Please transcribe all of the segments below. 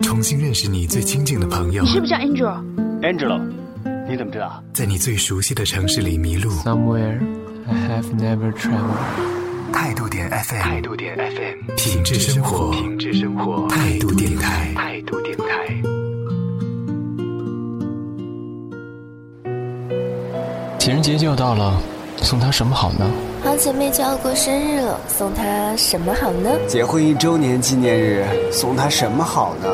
重新认识你最亲近的朋友。你是不是叫 Angel？Angelo，你怎么知道？在你最熟悉的城市里迷路。Somewhere I have never traveled。态度点 FM，态度点 FM，品质生活，品质生活，态度电台，态度电台。情人节就要到了，送他什么好呢？好姐妹就要过生日了，送她什么好呢？结婚一周年纪念日，送她什么好呢？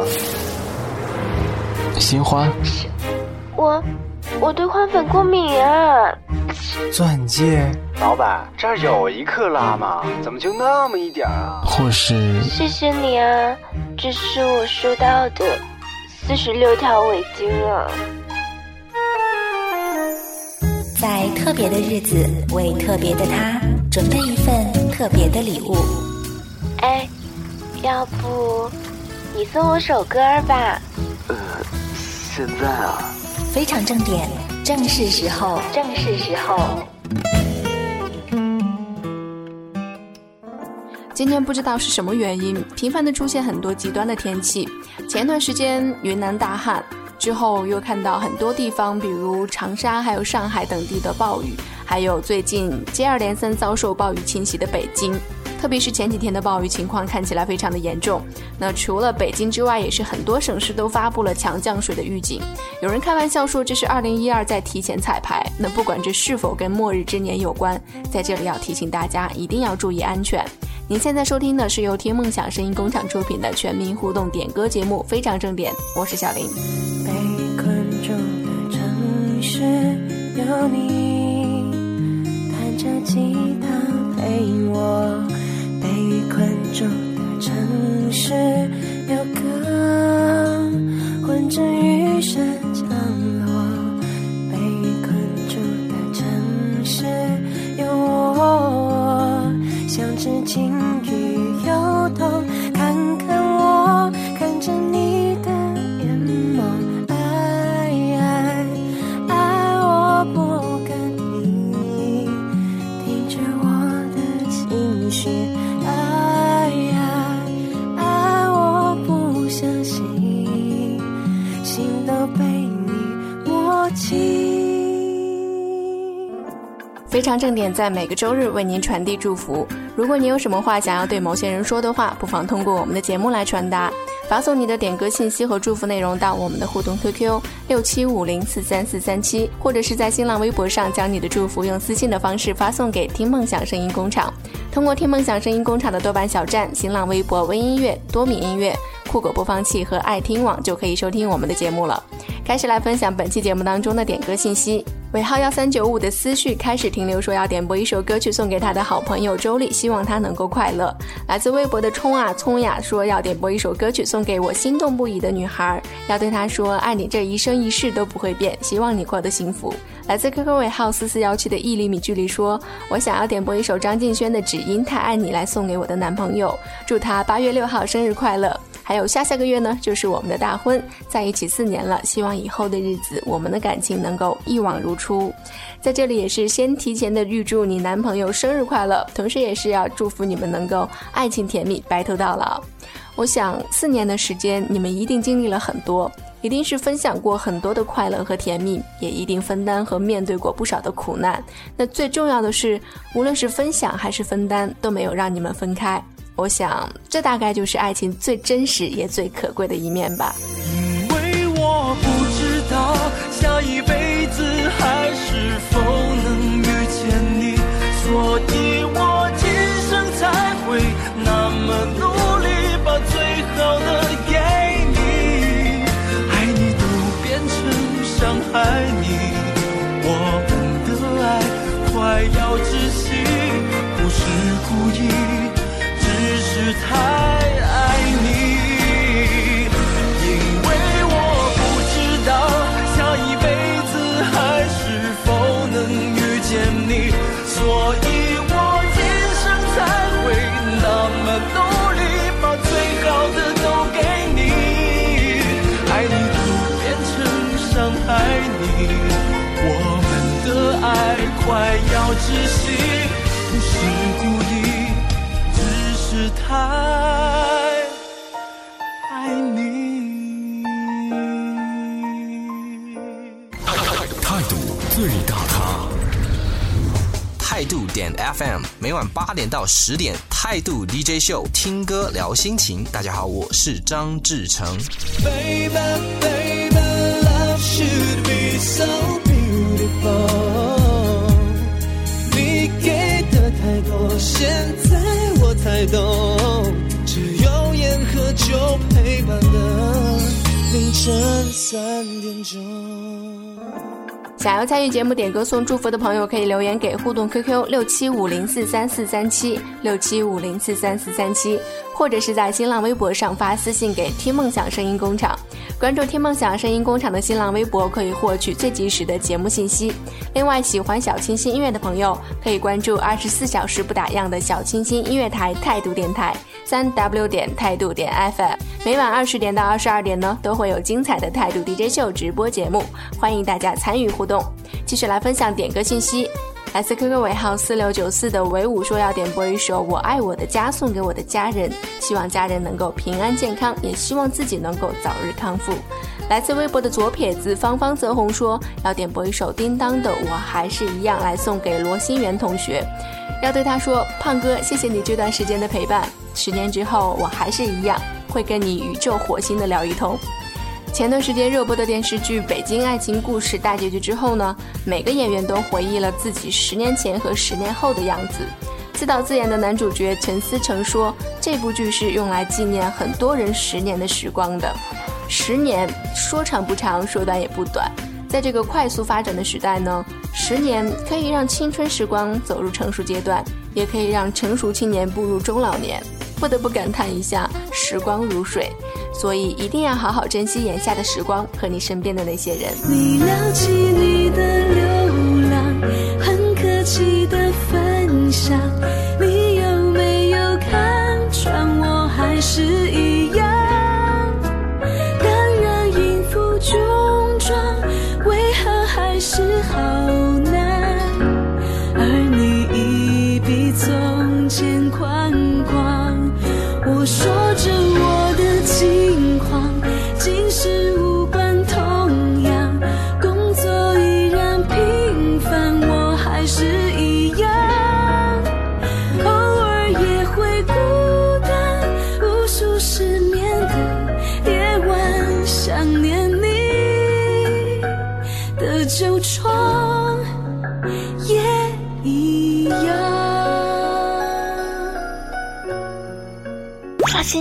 鲜花。我，我对花粉过敏啊。钻戒。老板，这儿有一克拉吗？怎么就那么一点啊？或是。谢谢你啊，这是我收到的四十六条围巾啊。在特别的日子，为特别的他准备一份特别的礼物。哎，要不你送我首歌吧？呃，现在啊。非常正点，正是时候，正是时候。今天不知道是什么原因，频繁的出现很多极端的天气。前段时间云南大旱。之后又看到很多地方，比如长沙、还有上海等地的暴雨，还有最近接二连三遭受暴雨侵袭的北京，特别是前几天的暴雨情况看起来非常的严重。那除了北京之外，也是很多省市都发布了强降水的预警。有人开玩笑说这是二零一二在提前彩排。那不管这是否跟末日之年有关，在这里要提醒大家一定要注意安全。您现在收听的是由听梦想声音工厂出品的全民互动点歌节目《非常正点》，我是小林。被困住的城市有你，弹着吉他陪我。被困住的城市有歌，混着雨声正点，在每个周日为您传递祝福。如果你有什么话想要对某些人说的话，不妨通过我们的节目来传达，发送你的点歌信息和祝福内容到我们的互动 QQ 六七五零四三四三七，或者是在新浪微博上将你的祝福用私信的方式发送给听梦想声音工厂。通过听梦想声音工厂的豆瓣小站、新浪微博、微音乐、多米音乐、酷狗播放器和爱听网就可以收听我们的节目了。开始来分享本期节目当中的点歌信息。尾号幺三九五的思绪开始停留，说要点播一首歌曲送给他的好朋友周丽，希望他能够快乐。来自微博的冲啊冲呀说要点播一首歌曲送给我心动不已的女孩，要对她说爱你这一生一世都不会变，希望你过得幸福。来自 QQ 尾号四四幺七的一厘米距离说，我想要点播一首张敬轩的《只因太爱你》来送给我的男朋友，祝他八月六号生日快乐。还有下下个月呢，就是我们的大婚，在一起四年了，希望以后的日子，我们的感情能够一往如初。在这里也是先提前的预祝你男朋友生日快乐，同时也是要祝福你们能够爱情甜蜜，白头到老。我想四年的时间，你们一定经历了很多，一定是分享过很多的快乐和甜蜜，也一定分担和面对过不少的苦难。那最重要的是，无论是分享还是分担，都没有让你们分开。我想，这大概就是爱情最真实也最可贵的一面吧。因为我不知道下一辈子还是否能遇见你，所以我今生才会那么努力，把最好的给你。爱你都变成伤害你，我们的爱快要坏要窒息，不是故意，只是太爱你。态度最大咖，态度点 FM 每晚八点到十点，态度 DJ 秀，听歌聊心情。大家好，我是张志成。Baby, baby, love should be so beautiful. 现在我才懂，只有烟和酒陪伴的凌晨三点钟。想要参与节目点歌送祝福的朋友，可以留言给互动 QQ 六七五零四三四三七六七五零四三四三七，或者是在新浪微博上发私信给听梦想声音工厂。关注听梦想声音工厂的新浪微博，可以获取最及时的节目信息。另外，喜欢小清新音乐的朋友，可以关注二十四小时不打烊的小清新音乐台态度电台，三 W 点态度点 FM。每晚二十点到二十二点呢，都会有精彩的态度 DJ 秀直播节目，欢迎大家参与互动。继续来分享点歌信息，来自 QQ 尾号四六九四的唯武说要点播一首《我爱我的家》送给我的家人，希望家人能够平安健康，也希望自己能够早日康复。来自微博的左撇子芳芳泽红说要点播一首叮当的《我还是一样》来送给罗新源同学，要对他说：胖哥，谢谢你这段时间的陪伴，十年之后我还是一样，会跟你宇宙火星的聊一通。前段时间热播的电视剧《北京爱情故事》大结局之后呢，每个演员都回忆了自己十年前和十年后的样子。自导自演的男主角陈思诚说，这部剧是用来纪念很多人十年的时光的。十年说长不长，说短也不短。在这个快速发展的时代呢，十年可以让青春时光走入成熟阶段，也可以让成熟青年步入中老年。不得不感叹一下，时光如水。所以一定要好好珍惜眼下的时光和你身边的那些人。你撩起你的流浪，很客气的分享，你有没有看穿我还是一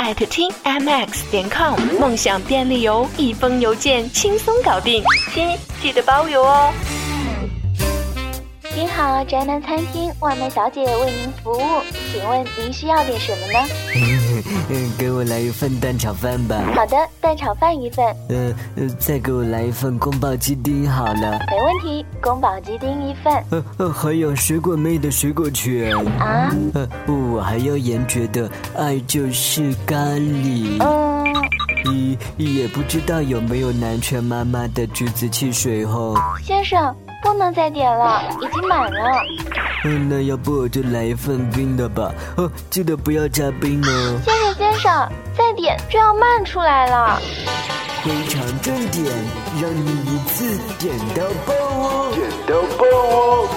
艾特听 mx 点 com，梦想便利邮，一封邮件轻松搞定，亲记得包邮哦。您好，宅男餐厅外卖小姐为您服务，请问您需要点什么呢？嗯，给我来一份蛋炒饭吧。好的，蛋炒饭一份。呃呃，再给我来一份宫保鸡丁好了。没问题，宫保鸡丁一份。呃呃，还有水果妹的水果卷。啊？呃，我还要严爵的爱就是咖喱。嗯。咦，也不知道有没有南拳妈妈的橘子汽水哦。先生。不能再点了，已经满了。嗯，那要不我就来一份冰的吧。哦，记得不要加冰哦。先生，先生，再点就要漫出来了。非常正点，让你一次点到爆哦！点到爆哦！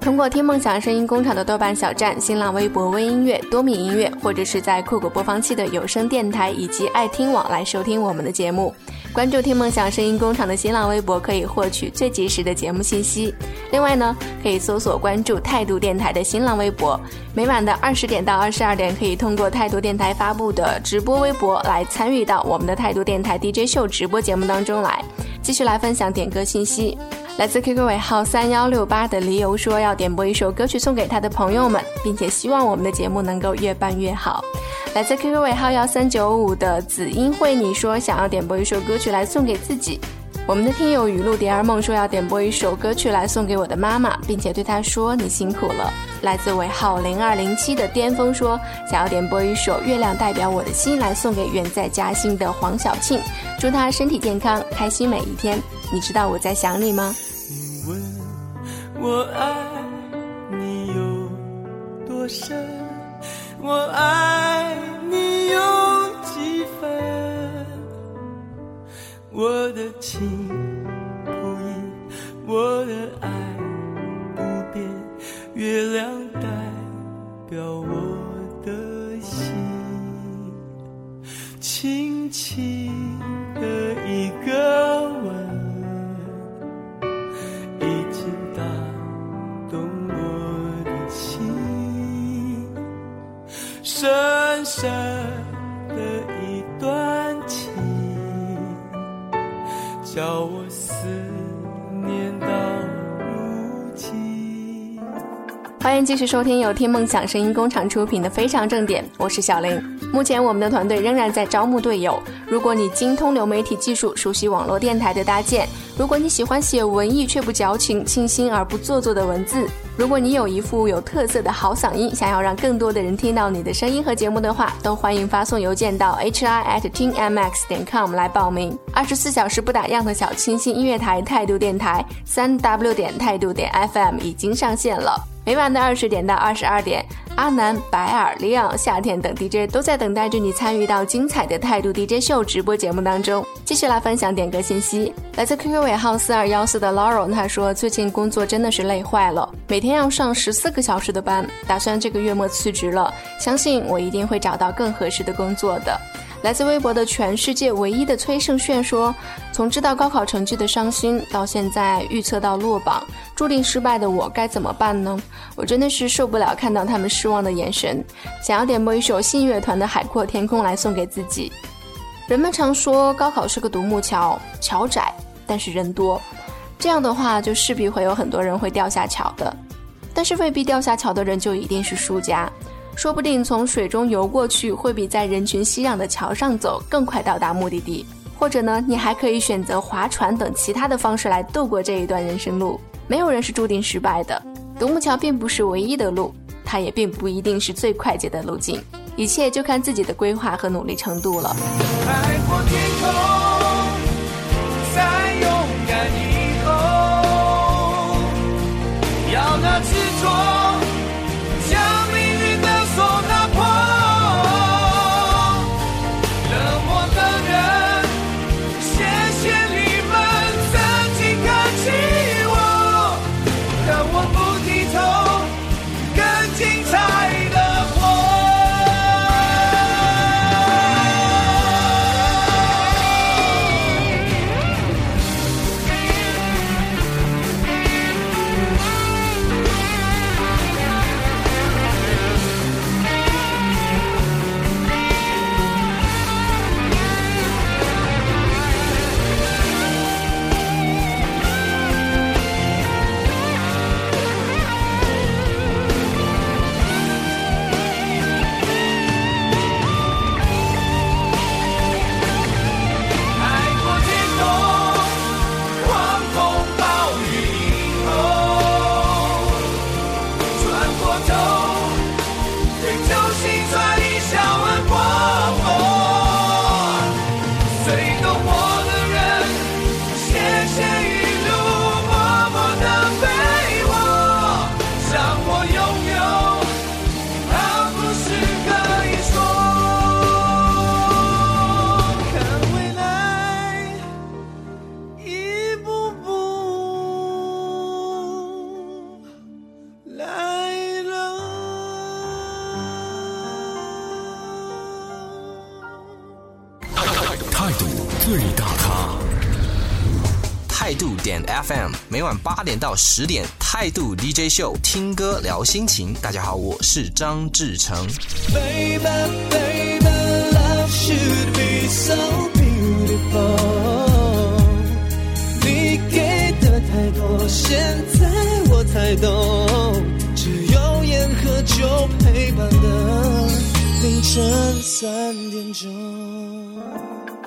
通过听梦想声音工厂的豆瓣小站、新浪微博微音乐、多米音乐，或者是在酷狗播放器的有声电台以及爱听网来收听我们的节目。关注听梦想声音工厂的新浪微博，可以获取最及时的节目信息。另外呢，可以搜索关注态度电台的新浪微博。每晚的二十点到二十二点，可以通过态度电台发布的直播微博来参与到我们的态度电台 DJ 秀直播节目当中来，继续来分享点歌信息。来自 QQ 尾号三幺六八的黎游说要点播一首歌曲送给他的朋友们，并且希望我们的节目能够越办越好。来自 QQ 尾号幺三九五的紫英慧你说想要点播一首歌曲来送给自己，我们的听友雨露蝶儿梦说要点播一首歌曲来送给我的妈妈，并且对她说你辛苦了。来自尾号零二零七的巅峰说想要点播一首《月亮代表我的心》来送给远在嘉兴的黄小庆，祝她身体健康，开心每一天。你知道我在想你吗？你问我爱你有多深，我爱你有几分？我的情继续收听由听梦想声音工厂出品的《非常正点》，我是小林。目前我们的团队仍然在招募队友，如果你精通流媒体技术，熟悉网络电台的搭建，如果你喜欢写文艺却不矫情、清新而不做作的文字，如果你有一副有特色的好嗓音，想要让更多的人听到你的声音和节目的话，都欢迎发送邮件到 hi at tmx 点 com 来报名。二十四小时不打烊的小清新音乐台态度电台，三 w 点态度点 fm 已经上线了。每晚的二十点到二十二点，阿南、白尔、李昂、夏天等 DJ 都在等待着你参与到精彩的态度 DJ 秀直播节目当中。继续来分享点歌信息，来自 QQ 尾号四二幺四的 Laurel，他说最近工作真的是累坏了，每天天要上十四个小时的班，打算这个月末辞职了，相信我一定会找到更合适的工作的。来自微博的全世界唯一的崔胜炫说：“从知道高考成绩的伤心，到现在预测到落榜，注定失败的我该怎么办呢？我真的是受不了看到他们失望的眼神，想要点播一首信乐团的《海阔天空》来送给自己。人们常说高考是个独木桥，桥窄，但是人多，这样的话就势必会有很多人会掉下桥的，但是未必掉下桥的人就一定是输家。”说不定从水中游过去，会比在人群熙攘的桥上走更快到达目的地。或者呢，你还可以选择划船等其他的方式来度过这一段人生路。没有人是注定失败的，独木桥并不是唯一的路，它也并不一定是最快捷的路径。一切就看自己的规划和努力程度了。海阔天空，那点到十点，态度 DJ 秀，听歌聊心情。大家好，我是张志成。Baby, baby, love should be so beautiful。你给的太多，现在我才懂，只有烟和酒陪伴的凌晨三点钟。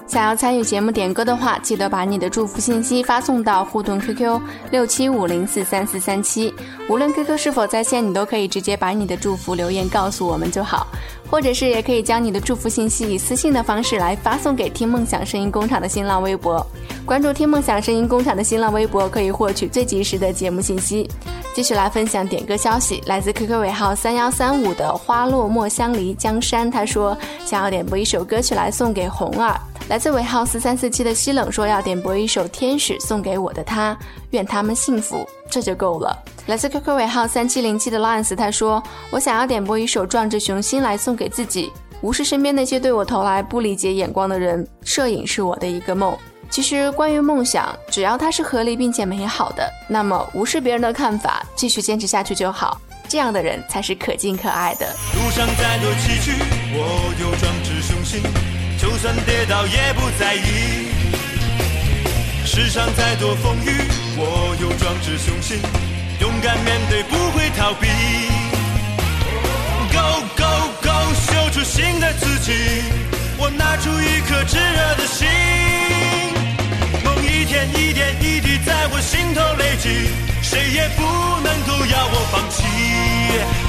想要参与节目点歌的话，记得把你的祝福信息发送到互动 QQ 六七五零四三四三七，无论 QQ 是否在线，你都可以直接把你的祝福留言告诉我们就好，或者是也可以将你的祝福信息以私信的方式来发送给听梦想声音工厂的新浪微博，关注听梦想声音工厂的新浪微博可以获取最及时的节目信息。继续来分享点歌消息，来自 QQ 尾号三幺三五的花落墨香离江山，他说想要点播一首歌曲来送给红儿。来自尾号四三四七的西冷说要点播一首《天使》送给我的他，愿他们幸福，这就够了。来自 QQ 尾号三七零七的 Lance 他说我想要点播一首《壮志雄心》来送给自己，无视身边那些对我投来不理解眼光的人。摄影是我的一个梦。其实关于梦想，只要它是合理并且美好的，那么无视别人的看法，继续坚持下去就好。这样的人才是可敬可爱的。路上再多崎岖，我有壮志雄心。就算跌倒也不在意，世上再多风雨，我有壮志雄心，勇敢面对，不会逃避。Go go go，秀出新的自己，我拿出一颗炙热的心，梦一天一点一滴在我心头累积，谁也不能够要我放弃。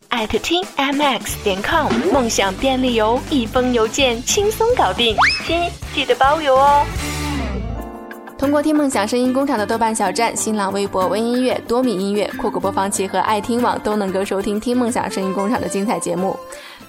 艾特听 mx 点 com，梦想便利邮，一封邮件轻松搞定，亲记得包邮哦。通过听梦想声音工厂的豆瓣小站、新浪微博、微音乐、多米音乐、酷狗播放器和爱听网都能够收听听梦想声音工厂的精彩节目。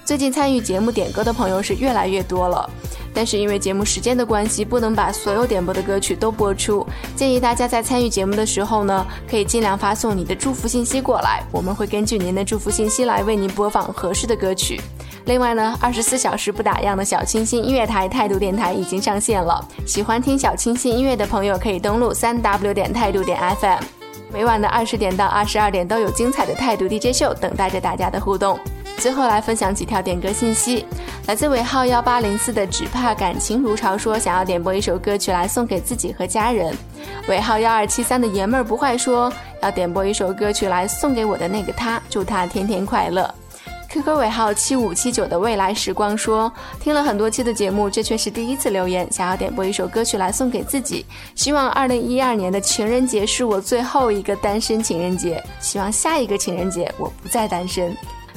最近参与节目点歌的朋友是越来越多了。但是因为节目时间的关系，不能把所有点播的歌曲都播出。建议大家在参与节目的时候呢，可以尽量发送你的祝福信息过来，我们会根据您的祝福信息来为您播放合适的歌曲。另外呢，二十四小时不打烊的小清新音乐台态度电台已经上线了。喜欢听小清新音乐的朋友可以登录三 w 点态度点 fm，每晚的二十点到二十二点都有精彩的态度 DJ 秀等待着大家的互动。最后来分享几条点歌信息，来自尾号幺八零四的只怕感情如潮说想要点播一首歌曲来送给自己和家人。尾号幺二七三的爷们儿不坏说要点播一首歌曲来送给我的那个他，祝他天天快乐。QQ 尾号七五七九的未来时光说听了很多期的节目，这却是第一次留言，想要点播一首歌曲来送给自己，希望二零一二年的情人节是我最后一个单身情人节，希望下一个情人节我不再单身。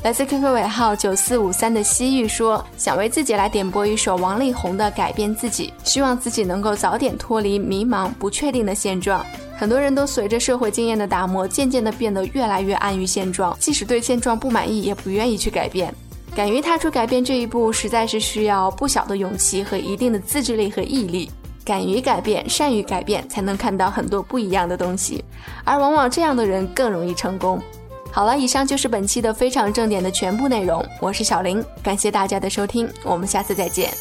来自 QQ 尾号九四五三的西域说：“想为自己来点播一首王力宏的《改变自己》，希望自己能够早点脱离迷茫、不确定的现状。很多人都随着社会经验的打磨，渐渐的变得越来越安于现状，即使对现状不满意，也不愿意去改变。敢于踏出改变这一步，实在是需要不小的勇气和一定的自制力和毅力。敢于改变，善于改变，才能看到很多不一样的东西。而往往这样的人更容易成功。”好了，以上就是本期的非常正点的全部内容。我是小林，感谢大家的收听，我们下次再见。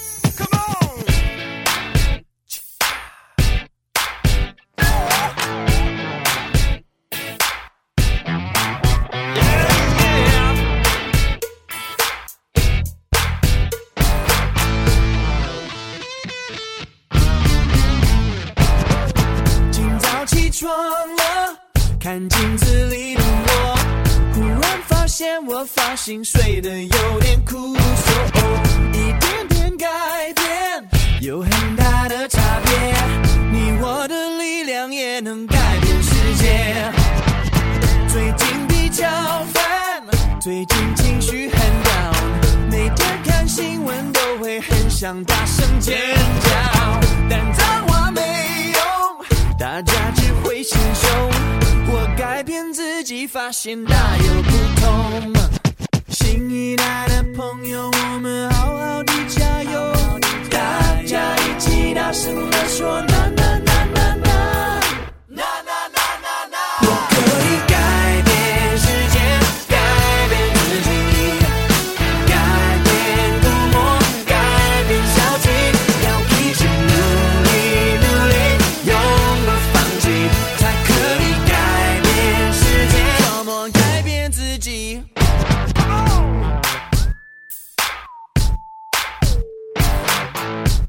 心碎的有点酷，说一点点改变有很大的差别，你我的力量也能改变世界。最近比较烦，最近情绪很 down，每天看新闻都会很想大声尖叫，但脏话没用，大家只会心凶。我改变自己，发现大有不同。新一代的朋友，我们好好的加油，大家一起大声地说。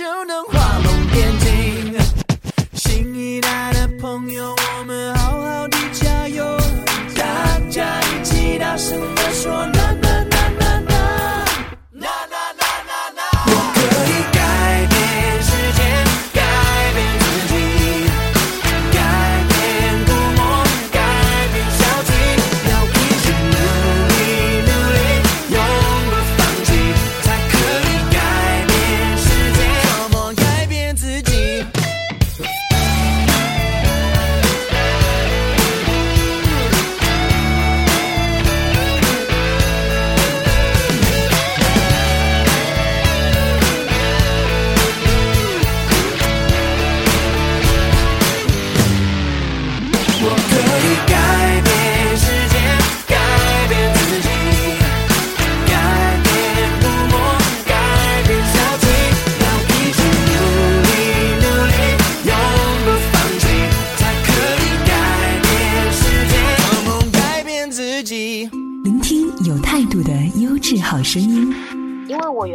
一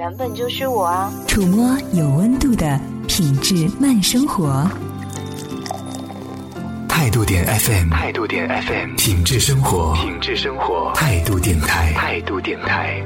原本就是我啊。触摸有温度的品质慢生活。态度点 FM，态度点 FM，品质生活，品质生活，态度电台，态度电台。